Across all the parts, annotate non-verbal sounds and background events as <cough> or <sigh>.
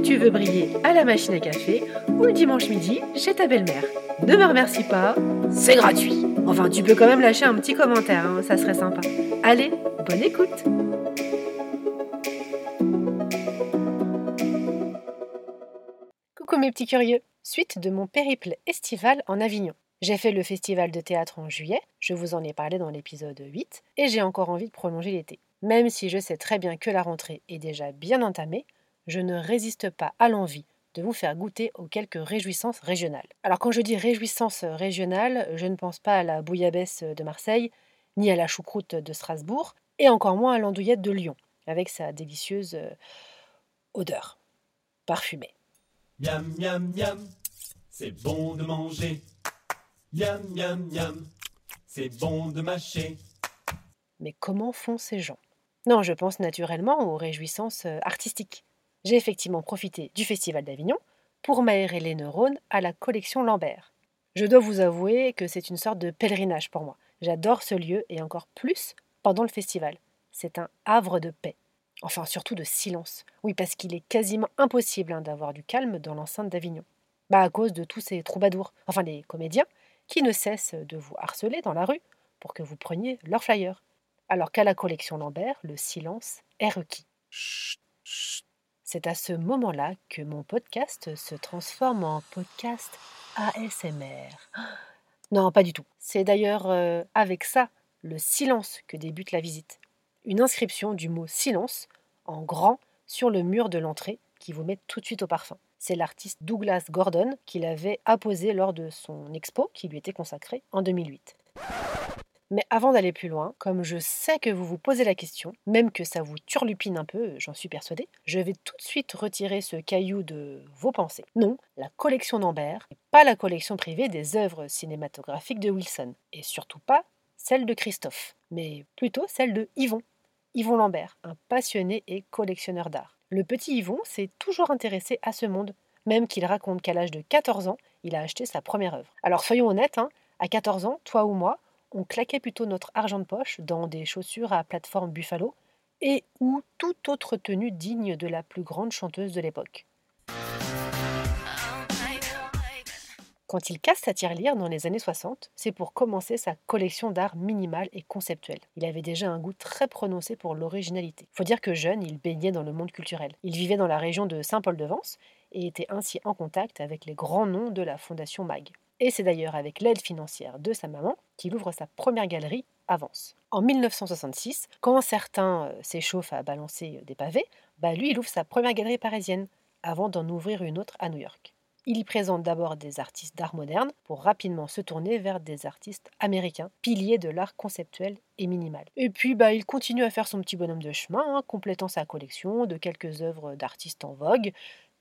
tu veux briller à la machine à café ou le dimanche midi chez ta belle-mère. Ne me remercie pas, c'est gratuit. Enfin, tu peux quand même lâcher un petit commentaire, hein, ça serait sympa. Allez, bonne écoute Coucou mes petits curieux Suite de mon périple estival en Avignon. J'ai fait le festival de théâtre en juillet, je vous en ai parlé dans l'épisode 8, et j'ai encore envie de prolonger l'été. Même si je sais très bien que la rentrée est déjà bien entamée, je ne résiste pas à l'envie de vous faire goûter aux quelques réjouissances régionales. Alors quand je dis réjouissances régionales, je ne pense pas à la bouillabaisse de Marseille, ni à la choucroute de Strasbourg, et encore moins à l'andouillette de Lyon, avec sa délicieuse euh, odeur parfumée. Miam, miam, miam, c'est bon de manger. Miam, miam, miam, c'est bon de mâcher. Mais comment font ces gens? Non, je pense naturellement aux réjouissances euh, artistiques. J'ai effectivement profité du Festival d'Avignon pour m'aérer les neurones à la collection Lambert. Je dois vous avouer que c'est une sorte de pèlerinage pour moi. J'adore ce lieu et encore plus pendant le festival. C'est un havre de paix. Enfin, surtout de silence. Oui, parce qu'il est quasiment impossible hein, d'avoir du calme dans l'enceinte d'Avignon. Bah, à cause de tous ces troubadours, enfin les comédiens, qui ne cessent de vous harceler dans la rue pour que vous preniez leur flyer. Alors qu'à la collection Lambert, le silence est requis. C'est à ce moment-là que mon podcast se transforme en podcast ASMR. <gasps> Non, pas du tout. C'est d'ailleurs euh, avec ça, le silence, que débute la visite. Une inscription du mot silence en grand sur le mur de l'entrée qui vous met tout de suite au parfum. C'est l'artiste Douglas Gordon qui l'avait apposé lors de son expo qui lui était consacrée en 2008. Mais avant d'aller plus loin, comme je sais que vous vous posez la question, même que ça vous turlupine un peu, j'en suis persuadée, je vais tout de suite retirer ce caillou de vos pensées. Non, la collection d'Ambert n'est pas la collection privée des œuvres cinématographiques de Wilson, et surtout pas celle de Christophe, mais plutôt celle de Yvon. Yvon Lambert, un passionné et collectionneur d'art. Le petit Yvon s'est toujours intéressé à ce monde, même qu'il raconte qu'à l'âge de 14 ans, il a acheté sa première œuvre. Alors soyons honnêtes, hein, à 14 ans, toi ou moi, on claquait plutôt notre argent de poche dans des chaussures à plateforme Buffalo et ou toute autre tenue digne de la plus grande chanteuse de l'époque. Quand il casse sa tirelire dans les années 60, c'est pour commencer sa collection d'art minimal et conceptuel. Il avait déjà un goût très prononcé pour l'originalité. Faut dire que jeune, il baignait dans le monde culturel. Il vivait dans la région de Saint-Paul-de-Vence et était ainsi en contact avec les grands noms de la Fondation MAG. Et c'est d'ailleurs avec l'aide financière de sa maman qu'il ouvre sa première galerie Avance. En 1966, quand certains euh, s'échauffent à balancer des pavés, bah lui il ouvre sa première galerie parisienne avant d'en ouvrir une autre à New York. Il y présente d'abord des artistes d'art moderne pour rapidement se tourner vers des artistes américains, piliers de l'art conceptuel et minimal. Et puis bah, il continue à faire son petit bonhomme de chemin, hein, complétant sa collection de quelques œuvres d'artistes en vogue,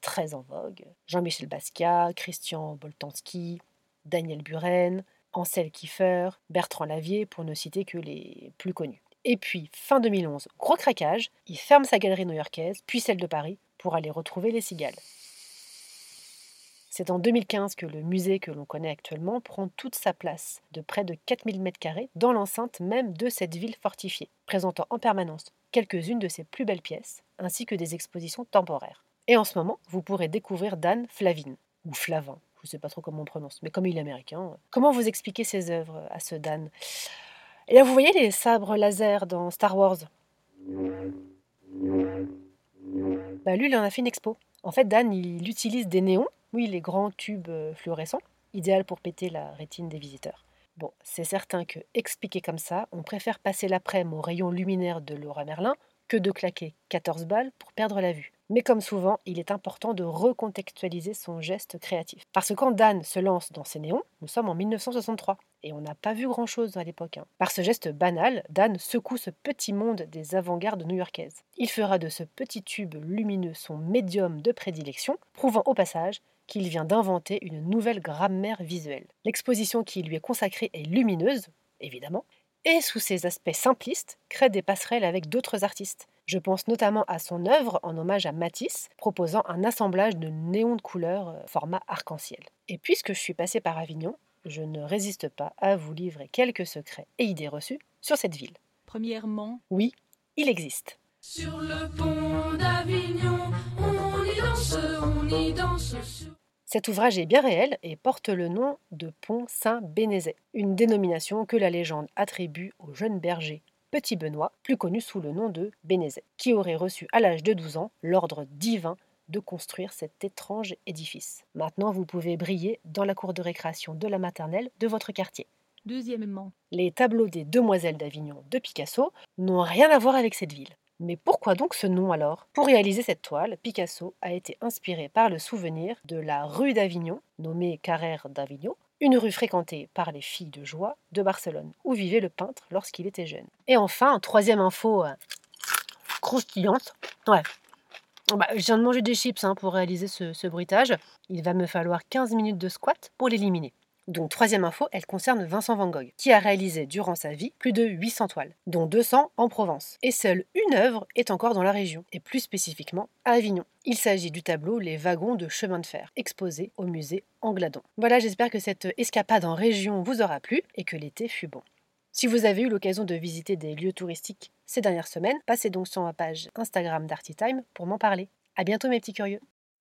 très en vogue. Jean-Michel Basquiat, Christian Boltanski, Daniel Buren, Ansel Kiefer, Bertrand Lavier, pour ne citer que les plus connus. Et puis, fin 2011, gros craquage, il ferme sa galerie new-yorkaise, puis celle de Paris, pour aller retrouver les cigales. C'est en 2015 que le musée que l'on connaît actuellement prend toute sa place, de près de 4000 m2, dans l'enceinte même de cette ville fortifiée, présentant en permanence quelques-unes de ses plus belles pièces, ainsi que des expositions temporaires. Et en ce moment, vous pourrez découvrir Dan Flavin, ou Flavin, je ne sais pas trop comment on prononce, mais comme il est américain. Comment vous expliquez ses œuvres à ce Dan? Et là, vous voyez les sabres laser dans Star Wars? Bah, Lui, il en a fait une expo. En fait, Dan, il utilise des néons, oui, les grands tubes euh, fluorescents, idéal pour péter la rétine des visiteurs. Bon, c'est certain que, expliqué comme ça, on préfère passer l'après-midi au rayon luminaire de Laura Merlin que de claquer 14 balles pour perdre la vue. Mais comme souvent, il est important de recontextualiser son geste créatif. Parce que quand Dan se lance dans ses néons, nous sommes en 1963, et on n'a pas vu grand-chose à l'époque. Hein. Par ce geste banal, Dan secoue ce petit monde des avant-gardes new-yorkaises. Il fera de ce petit tube lumineux son médium de prédilection, prouvant au passage qu'il vient d'inventer une nouvelle grammaire visuelle. L'exposition qui lui est consacrée est lumineuse, évidemment, et sous ses aspects simplistes, crée des passerelles avec d'autres artistes. Je pense notamment à son œuvre en hommage à Matisse, proposant un assemblage de néons de couleurs euh, format arc-en-ciel. Et puisque je suis passée par Avignon, je ne résiste pas à vous livrer quelques secrets et idées reçues sur cette ville. Premièrement, Oui, il existe. Sur le pont d'Avignon, on y danse, on y danse. sur- Cet ouvrage est bien réel et porte le nom de Pont Saint-Bénézet, une dénomination que la légende attribue au jeune berger Petit Benoît, plus connu sous le nom de Bénézet, qui aurait reçu à l'âge de 12 ans l'ordre divin de construire cet étrange édifice. Maintenant, vous pouvez briller dans la cour de récréation de la maternelle de votre quartier. deuxièmement, Les tableaux des Demoiselles d'Avignon de Picasso n'ont rien à voir avec cette ville. Mais pourquoi donc ce nom alors? Pour réaliser cette toile, Picasso a été inspiré par le souvenir de la rue d'Avignon, nommée Carrère d'Avignon, une rue fréquentée par les filles de joie de Barcelone, où vivait le peintre lorsqu'il était jeune. Et enfin, troisième info euh, croustillante. Ouais. Bah, je viens de manger des chips hein, pour réaliser ce, ce bruitage. Il va me falloir 15 minutes de squat pour l'éliminer. Donc, troisième info, elle concerne Vincent Van Gogh, qui a réalisé durant sa vie plus de 800 toiles, dont 200 en Provence. Et seule une œuvre est encore dans la région, et plus spécifiquement à Avignon. Il s'agit du tableau Les wagons de chemin de fer, exposé au musée Angladon. Voilà, j'espère que cette escapade en région vous aura plu et que l'été fut bon. Si vous avez eu l'occasion de visiter des lieux touristiques ces dernières semaines, passez donc sur ma page Instagram d'Artitime pour m'en parler. À bientôt mes petits curieux.